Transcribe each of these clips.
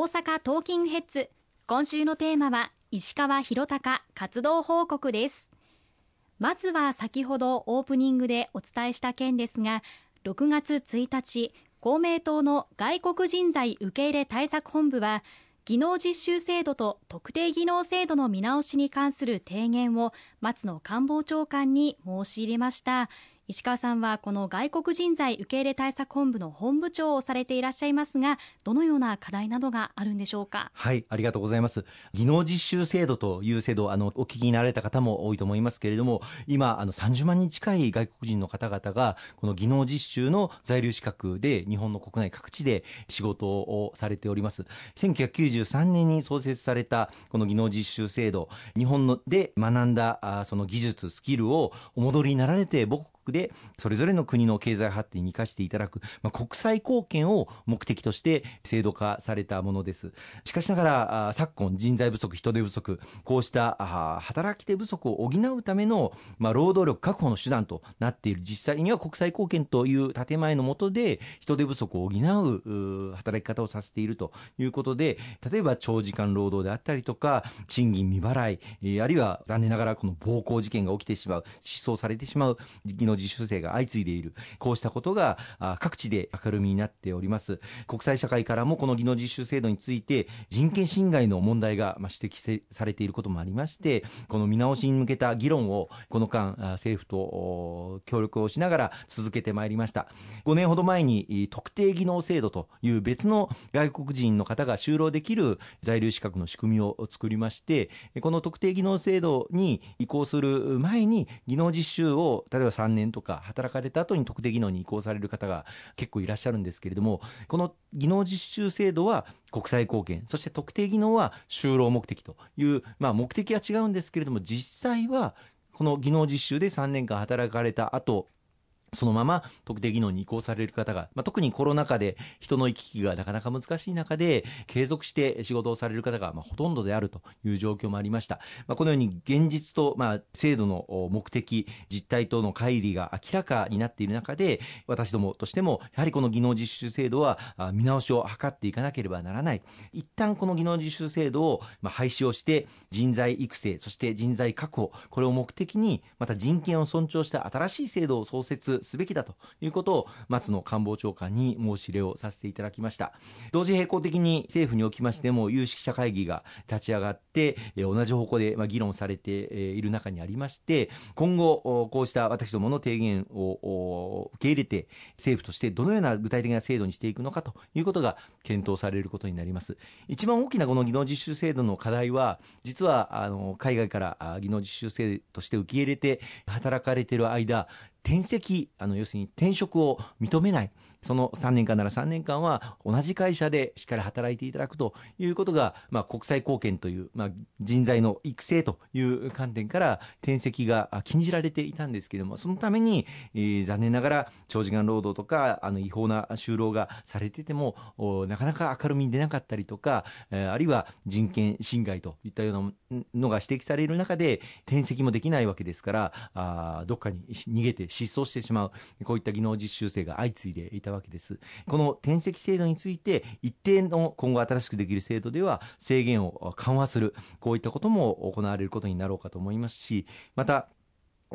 大阪トーキングヘッズ。今週のテーマは石川博隆活動報告です。まずは先ほどオープニングでお伝えした件ですが6月1日公明党の外国人材受け入れ対策本部は技能実習制度と特定技能制度の見直しに関する提言を松野官房長官に申し入れました。石川さんはこの外国人材受け入れ対策本部の本部長をされていらっしゃいますがどのような課題などがあるんでしょうか？はいありがとうございます。技能実習制度という制度あのお聞きになられた方も多いと思いますけれども今あの30万人近い外国人の方々がこの技能実習の在留資格で日本の国内各地で仕事をされております。1993年に創設されたこの技能実習制度日本ので学んだその技術スキルをお戻りになられて母国でそれぞれの国の経済発展に生かしていただく、まあ、国際貢献を目的として制度化されたものです。しかしながら昨今人材不足人手不足こうした働き手不足を補うための、まあ、労働力確保の手段となっている。実際には国際貢献という建前のもとで人手不足を補う働き方をさせているということで例えば長時間労働であったりとか賃金未払いあるいは残念ながらこの暴行事件が起きてしまう失踪されてしまう技能自主性が相次いでいる。こうしたことが各地で明るみになっております。国際社会からもこの技能実習制度について人権侵害の問題が指摘されていることもありましてこの見直しに向けた議論をこの間政府と協力をしながら続けてまいりました。5年ほど前に特定技能制度という別の外国人の方が就労できる在留資格の仕組みを作りましてこの特定技能制度に移行する前に技能実習を例えば3年年とか働かれた後に特定技能に移行される方が結構いらっしゃるんですけれどもこの技能実習制度は国際貢献そして特定技能は就労目的という、まあ、目的は違うんですけれども実際はこの技能実習で3年間働かれた後そのまま特定技能に移行される方が、まあ、特にコロナ禍で人の行き来がなかなか難しい中で継続して仕事をされる方がまあほとんどであるという状況もありました、まあ、このように現実とまあ制度の目的実態との乖離が明らかになっている中で私どもとしてもやはりこの技能実習制度は見直しを図っていかなければならない。一旦この技能実習制度をまあ廃止をして人材育成そして人材確保これを目的にまた人権を尊重した新しい制度を創設すべきだということを松野官房長官に申し入れをさせていただきました。同時並行的に政府におきましても有識者会議が立ち上がって同じ方向で議論されている中にありまして今後こうした私どもの提言を受け入れて政府としてどのような具体的な制度にしていくのかということが検討されることになります。一番大きなこの技能実習制度の課題は実はあの海外から技能実習制度として受け入れて働かれている間転籍あの要するに転職を認めない。その3年間なら3年間は同じ会社でしっかり働いていただくということが、まあ、国際貢献という、まあ、人材の育成という観点から転籍が禁じられていたんですけれどもそのために、えー、残念ながら長時間労働とかあの違法な就労がされててもなかなか明るみに出なかったりとか、えー、あるいは人権侵害といったようなのが指摘される中で転籍もできないわけですからあどっかに逃げて失踪してしまうこういった技能実習生が相次いでいたわけです。この転籍制度について一定の今後新しくできる制度では制限を緩和するこういったことも行われることになろうかと思いますしまた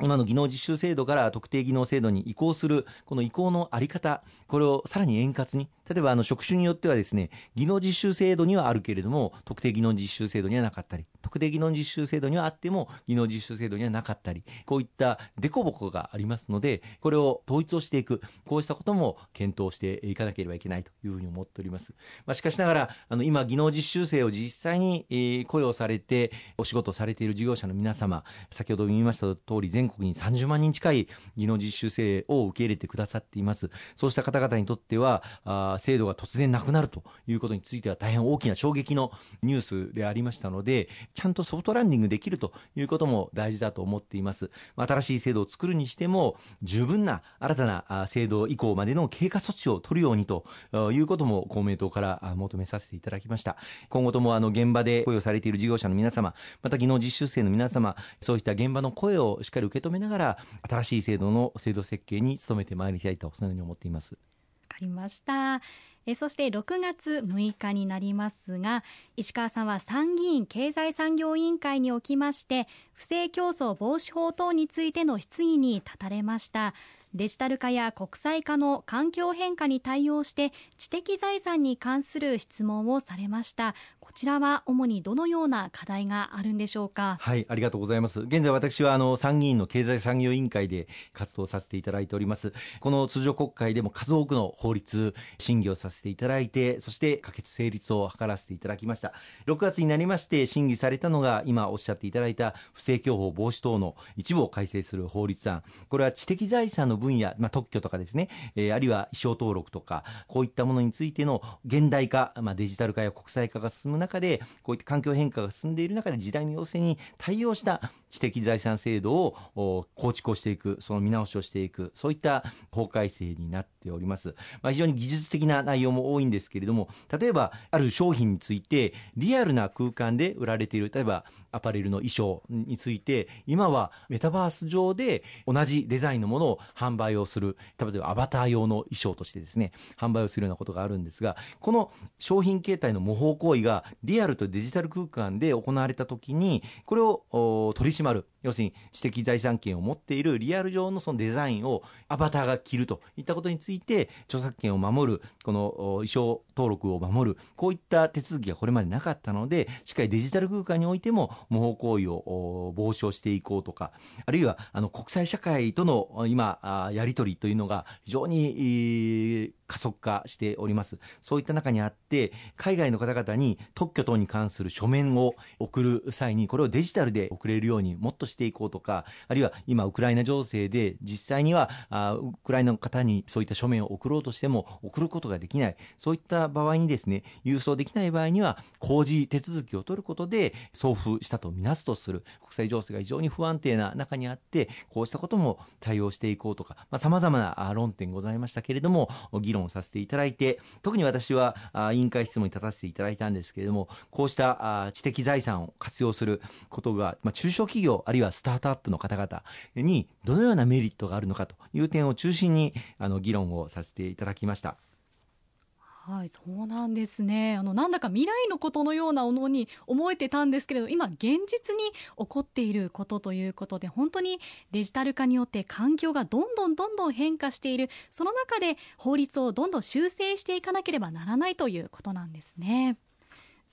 今の技能実習制度から特定技能制度に移行するこの移行の在り方これをさらに円滑に例えばあの職種によってはですね技能実習制度にはあるけれども特定技能実習制度にはなかったり特定技能実習制度にはあっても技能実習制度にはなかったりこういった凸凹がありますのでこれを統一をしていくこうしたことも検討していかなければいけないというふうに思っております、まあ、しかしながらあの今技能実習生を実際に、雇用されてお仕事されている事業者の皆様先ほど見ました通り全国に30万人近い技能実習生を受け入れてくださっています。そうした方々にとってはあ制度が突然なくなるということについては大変大きな衝撃のニュースでありましたのでちゃんとソフトランディングできるということも大事だと思っています。新しい制度を作るにしても十分な新たな制度以降までの経過措置を取るようにということも公明党から求めさせていただきました。今後ともあの現場で雇用されている事業者の皆様また技能実習生の皆様そういった現場の声をしっかり受け止めながら新しい制度の制度設計に努めてまいりたいとそのように思っています。かりました。えそして6月6日になりますが石川さんは参議院経済産業委員会におきまして不正競争防止法等についての質疑に立たれました。デジタル化や国際化の環境変化に対応して知的財産に関する質問をされました。こちらは主にどのような課題があるんでしょうか？はいありがとうございます。現在私はあの参議院の経済産業委員会で活動させていただいております。この通常国会でも数多くの法律審議をさせていただいてそして可決成立を図らせていただきました。6月になりまして審議されたのが今おっしゃっていただいた不正競法防止等の一部を改正する法律案。これは知的財産の分野、まあ、特許とかですね、えー、あるいは衣装登録とかこういったものについての現代化、まあ、デジタル化や国際化が進むの中でこういった環境変化が進んでいる中で時代の要請に対応した知的財産制度を構築をしていくその見直しをしていくそういった法改正になっております、まあ、非常に技術的な内容も多いんですけれども例えばある商品についてリアルな空間で売られている例えばアパレルの衣装について今はメタバース上で同じデザインのものを販売をする例えばアバター用の衣装としてですね販売をするようなことがあるんですがこの商品形態の模倣行為がリアルとデジタル空間で行われた時にこれを取り締まる要するに知的財産権を持っているリアル上のそのデザインをアバターが着るといったことについて著作権を守るこの衣装登録を守る。こういった手続きがこれまでなかったのでしっかりデジタル空間においても模倣行為を防止をしていこうとかあるいはあの国際社会との今やり取りというのが非常に加速化しております。そういった中にあって海外の方々に特許等に関する書面を送る際にこれをデジタルで送れるようにもっとしていこうとかあるいは今ウクライナ情勢で実際にはウクライナの方にそういった書面を送ろうとしても送ることができない。そういった場合にですね郵送できない場合には工事手続きを取ることで送付したとみなすとする国際情勢が非常に不安定な中にあってこうしたことも対応していこうとかさまざ、まな論点ございましたけれども議論させていただいて特に私は委員会質問に立たせていただいたんですけれどもこうした知的財産を活用することが、まあ、中小企業あるいはスタートアップの方々にどのようなメリットがあるのかという点を中心にあの議論をさせていただきました。はい、そうなんですね。あの、なんだか未来のことのようなものに思えてたんですけれど、今、現実に起こっていることということで、本当にデジタル化によって環境がどんどんどんどん変化している、その中で法律をどんどん修正していかなければならないということなんですね。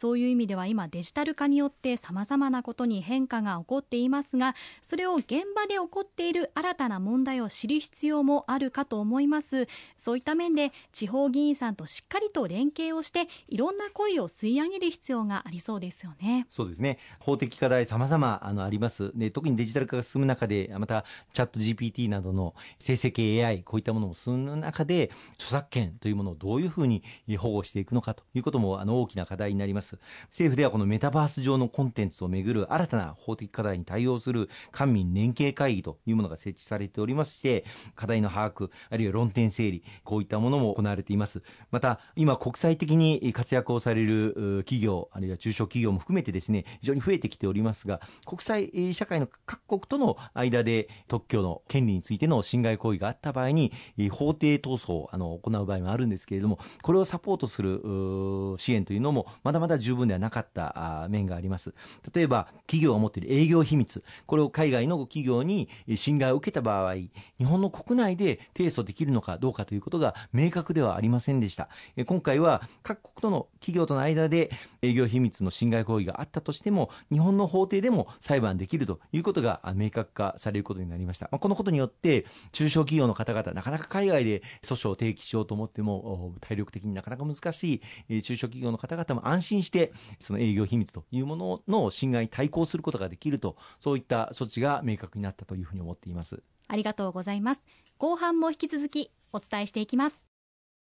そういう意味では今デジタル化によって様々なことに変化が起こっていますがそれを現場で起こっている新たな問題を知る必要もあるかと思います。そういった面で地方議員さんとしっかりと連携をしていろんな声を吸い上げる必要がありそうですよね。そうですね。法的課題様々あのあります。で特にデジタル化が進む中でまたチャット GPT などの生成系 AI こういったものも進む中で著作権というものをどういうふうに保護していくのかということもあの大きな課題になります。政府ではこのメタバース上のコンテンツをめぐる新たな法的課題に対応する官民連携会議というものが設置されておりまして課題の把握あるいは論点整理こういったものも行われています。また今国際的に活躍をされる企業あるいは中小企業も含めてですね非常に増えてきておりますが国際社会の各国との間で特許の権利についての侵害行為があった場合に法廷闘争を行う場合もあるんですけれどもこれをサポートする支援というのもまだまだだ十分ではなかった面があります。例えば企業が持っている営業秘密。これを海外の企業に侵害を受けた場合日本の国内で提訴できるのかどうかということが明確ではありませんでした。今回は各国との企業との間で営業秘密の侵害行為があったとしても日本の法廷でも裁判できるということが明確化されることになりました。このことによって中小企業の方々なかなか海外で訴訟を提起しようと思っても体力的になかなか難しい中小企業の方々も安心してその営業秘密というものの侵害に対抗することができるとそういった措置が明確になったというふうに思っています。ありがとうございます。後半も引き続きお伝えしていきます。